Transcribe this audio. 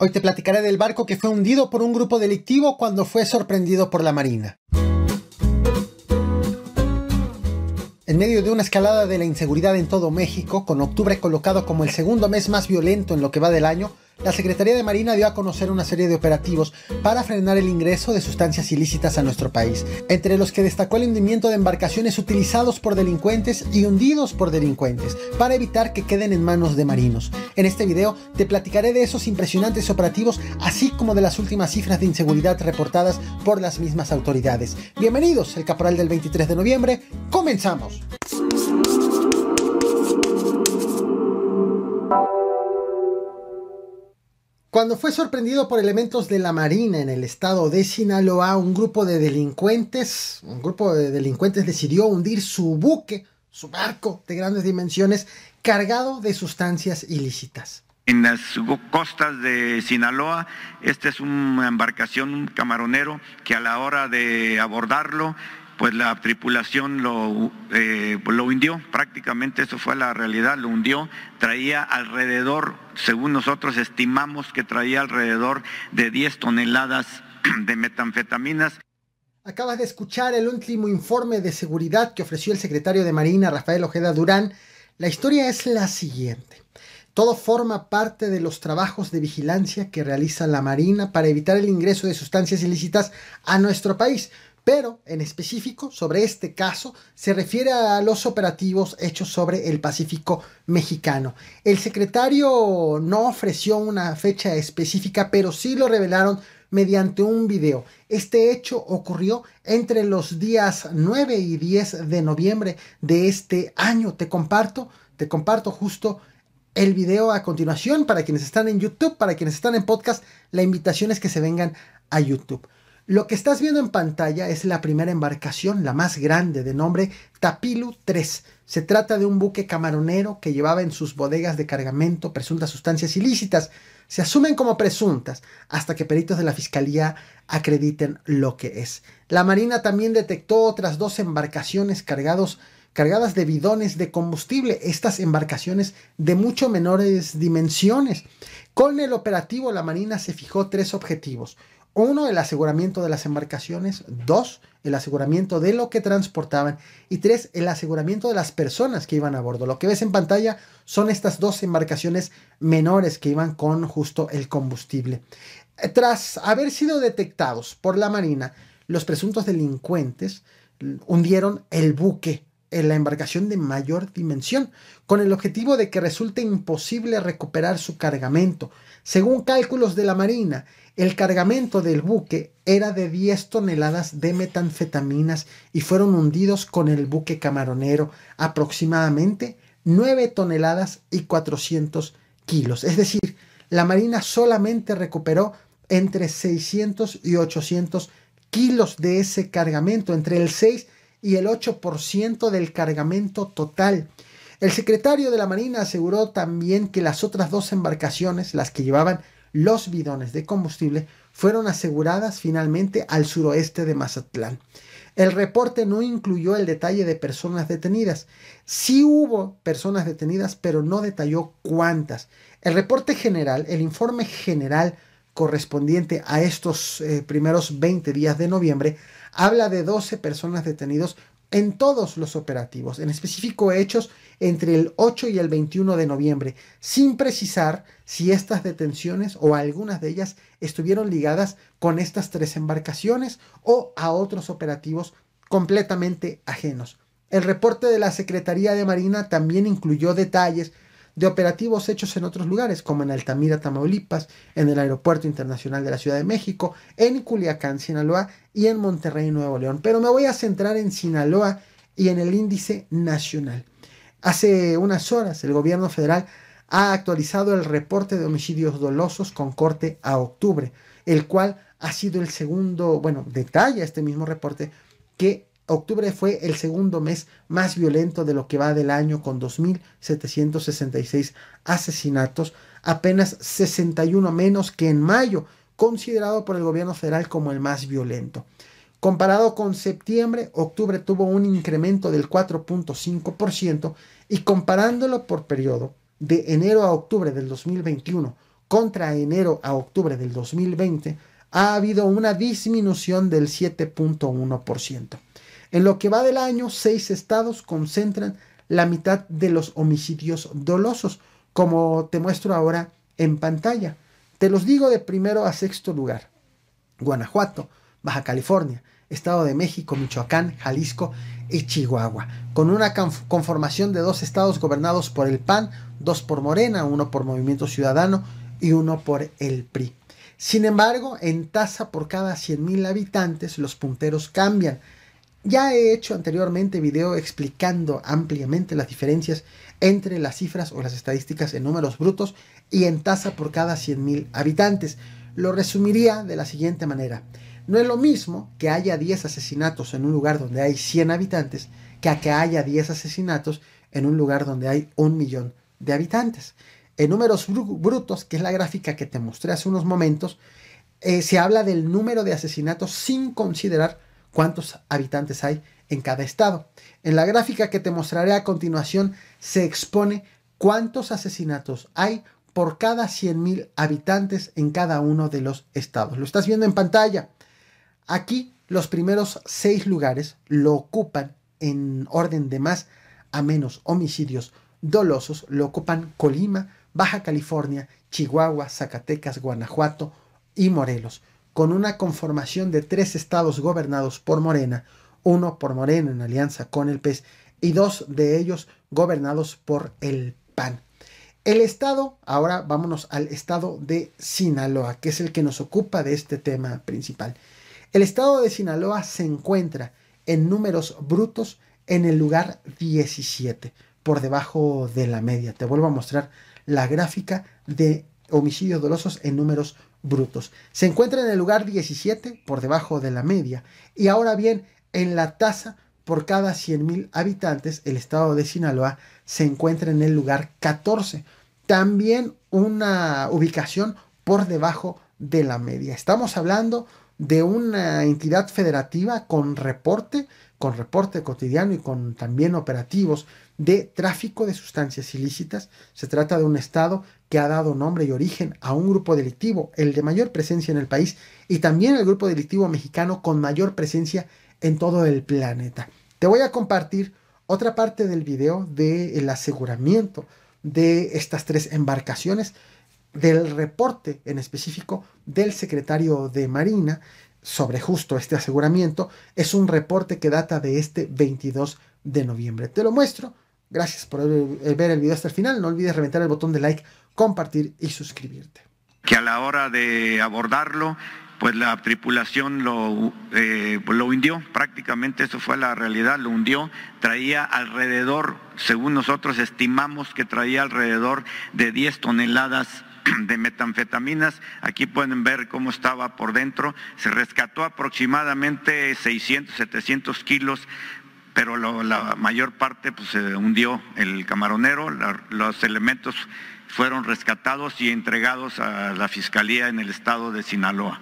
Hoy te platicaré del barco que fue hundido por un grupo delictivo cuando fue sorprendido por la Marina. En medio de una escalada de la inseguridad en todo México, con octubre colocado como el segundo mes más violento en lo que va del año, la Secretaría de Marina dio a conocer una serie de operativos para frenar el ingreso de sustancias ilícitas a nuestro país, entre los que destacó el hundimiento de embarcaciones utilizados por delincuentes y hundidos por delincuentes, para evitar que queden en manos de marinos. En este video te platicaré de esos impresionantes operativos, así como de las últimas cifras de inseguridad reportadas por las mismas autoridades. Bienvenidos, el Caporal del 23 de noviembre, comenzamos. Cuando fue sorprendido por elementos de la Marina en el estado de Sinaloa, un grupo de delincuentes, un grupo de delincuentes decidió hundir su buque, su barco de grandes dimensiones, cargado de sustancias ilícitas. En las costas de Sinaloa, esta es una embarcación, un camaronero, que a la hora de abordarlo pues la tripulación lo, eh, lo hundió, prácticamente eso fue la realidad, lo hundió, traía alrededor, según nosotros estimamos que traía alrededor de 10 toneladas de metanfetaminas. Acabas de escuchar el último informe de seguridad que ofreció el secretario de Marina, Rafael Ojeda Durán. La historia es la siguiente. Todo forma parte de los trabajos de vigilancia que realiza la Marina para evitar el ingreso de sustancias ilícitas a nuestro país pero en específico sobre este caso se refiere a los operativos hechos sobre el Pacífico mexicano. El secretario no ofreció una fecha específica, pero sí lo revelaron mediante un video. Este hecho ocurrió entre los días 9 y 10 de noviembre de este año. Te comparto, te comparto justo el video a continuación para quienes están en YouTube, para quienes están en podcast, la invitación es que se vengan a YouTube. Lo que estás viendo en pantalla es la primera embarcación, la más grande, de nombre Tapilu 3. Se trata de un buque camaronero que llevaba en sus bodegas de cargamento presuntas sustancias ilícitas. Se asumen como presuntas hasta que peritos de la fiscalía acrediten lo que es. La Marina también detectó otras dos embarcaciones cargados, cargadas de bidones de combustible, estas embarcaciones de mucho menores dimensiones. Con el operativo la Marina se fijó tres objetivos. Uno, el aseguramiento de las embarcaciones. Dos, el aseguramiento de lo que transportaban. Y tres, el aseguramiento de las personas que iban a bordo. Lo que ves en pantalla son estas dos embarcaciones menores que iban con justo el combustible. Tras haber sido detectados por la Marina, los presuntos delincuentes hundieron el buque en la embarcación de mayor dimensión, con el objetivo de que resulte imposible recuperar su cargamento. Según cálculos de la Marina, el cargamento del buque era de 10 toneladas de metanfetaminas y fueron hundidos con el buque camaronero aproximadamente 9 toneladas y 400 kilos. Es decir, la Marina solamente recuperó entre 600 y 800 kilos de ese cargamento, entre el 6 y el 8% del cargamento total. El secretario de la Marina aseguró también que las otras dos embarcaciones, las que llevaban los bidones de combustible fueron aseguradas finalmente al suroeste de Mazatlán. El reporte no incluyó el detalle de personas detenidas. Sí hubo personas detenidas, pero no detalló cuántas. El reporte general, el informe general correspondiente a estos eh, primeros 20 días de noviembre, habla de 12 personas detenidos en todos los operativos, en específico hechos entre el 8 y el 21 de noviembre, sin precisar si estas detenciones o algunas de ellas estuvieron ligadas con estas tres embarcaciones o a otros operativos completamente ajenos. El reporte de la Secretaría de Marina también incluyó detalles de operativos hechos en otros lugares, como en Altamira, Tamaulipas, en el Aeropuerto Internacional de la Ciudad de México, en Culiacán, Sinaloa y en Monterrey, Nuevo León. Pero me voy a centrar en Sinaloa y en el índice nacional. Hace unas horas el gobierno federal ha actualizado el reporte de homicidios dolosos con corte a octubre, el cual ha sido el segundo, bueno, detalla este mismo reporte que octubre fue el segundo mes más violento de lo que va del año con 2.766 asesinatos, apenas 61 menos que en mayo, considerado por el gobierno federal como el más violento. Comparado con septiembre, octubre tuvo un incremento del 4.5% y comparándolo por periodo de enero a octubre del 2021 contra enero a octubre del 2020, ha habido una disminución del 7.1%. En lo que va del año, seis estados concentran la mitad de los homicidios dolosos, como te muestro ahora en pantalla. Te los digo de primero a sexto lugar. Guanajuato, Baja California, Estado de México, Michoacán, Jalisco y Chihuahua, con una conformación de dos estados gobernados por el PAN, dos por Morena, uno por Movimiento Ciudadano y uno por el PRI. Sin embargo, en tasa por cada 100.000 habitantes, los punteros cambian. Ya he hecho anteriormente video explicando ampliamente las diferencias entre las cifras o las estadísticas en números brutos y en tasa por cada 100.000 habitantes. Lo resumiría de la siguiente manera. No es lo mismo que haya 10 asesinatos en un lugar donde hay 100 habitantes que a que haya 10 asesinatos en un lugar donde hay un millón de habitantes. En números brutos, que es la gráfica que te mostré hace unos momentos, eh, se habla del número de asesinatos sin considerar cuántos habitantes hay en cada estado. En la gráfica que te mostraré a continuación se expone cuántos asesinatos hay por cada 100.000 habitantes en cada uno de los estados. Lo estás viendo en pantalla. Aquí los primeros seis lugares lo ocupan en orden de más a menos homicidios dolosos, lo ocupan Colima, Baja California, Chihuahua, Zacatecas, Guanajuato y Morelos, con una conformación de tres estados gobernados por Morena, uno por Morena en alianza con el PES y dos de ellos gobernados por el PAN. El estado, ahora vámonos al estado de Sinaloa, que es el que nos ocupa de este tema principal. El estado de Sinaloa se encuentra en números brutos en el lugar 17, por debajo de la media. Te vuelvo a mostrar la gráfica de homicidios dolosos en números brutos. Se encuentra en el lugar 17, por debajo de la media. Y ahora bien, en la tasa por cada 100.000 habitantes, el estado de Sinaloa se encuentra en el lugar 14. También una ubicación por debajo de la media. Estamos hablando de una entidad federativa con reporte, con reporte cotidiano y con también operativos de tráfico de sustancias ilícitas. Se trata de un Estado que ha dado nombre y origen a un grupo delictivo, el de mayor presencia en el país, y también el grupo delictivo mexicano con mayor presencia en todo el planeta. Te voy a compartir otra parte del video del aseguramiento de estas tres embarcaciones, del reporte en específico del secretario de Marina sobre justo este aseguramiento. Es un reporte que data de este 22 de noviembre. Te lo muestro Gracias por ver el video hasta el final. No olvides reventar el botón de like, compartir y suscribirte. Que a la hora de abordarlo, pues la tripulación lo, eh, lo hundió, prácticamente eso fue la realidad, lo hundió, traía alrededor, según nosotros estimamos que traía alrededor de 10 toneladas de metanfetaminas. Aquí pueden ver cómo estaba por dentro. Se rescató aproximadamente 600, 700 kilos pero la mayor parte pues, se hundió el camaronero, los elementos fueron rescatados y entregados a la Fiscalía en el estado de Sinaloa.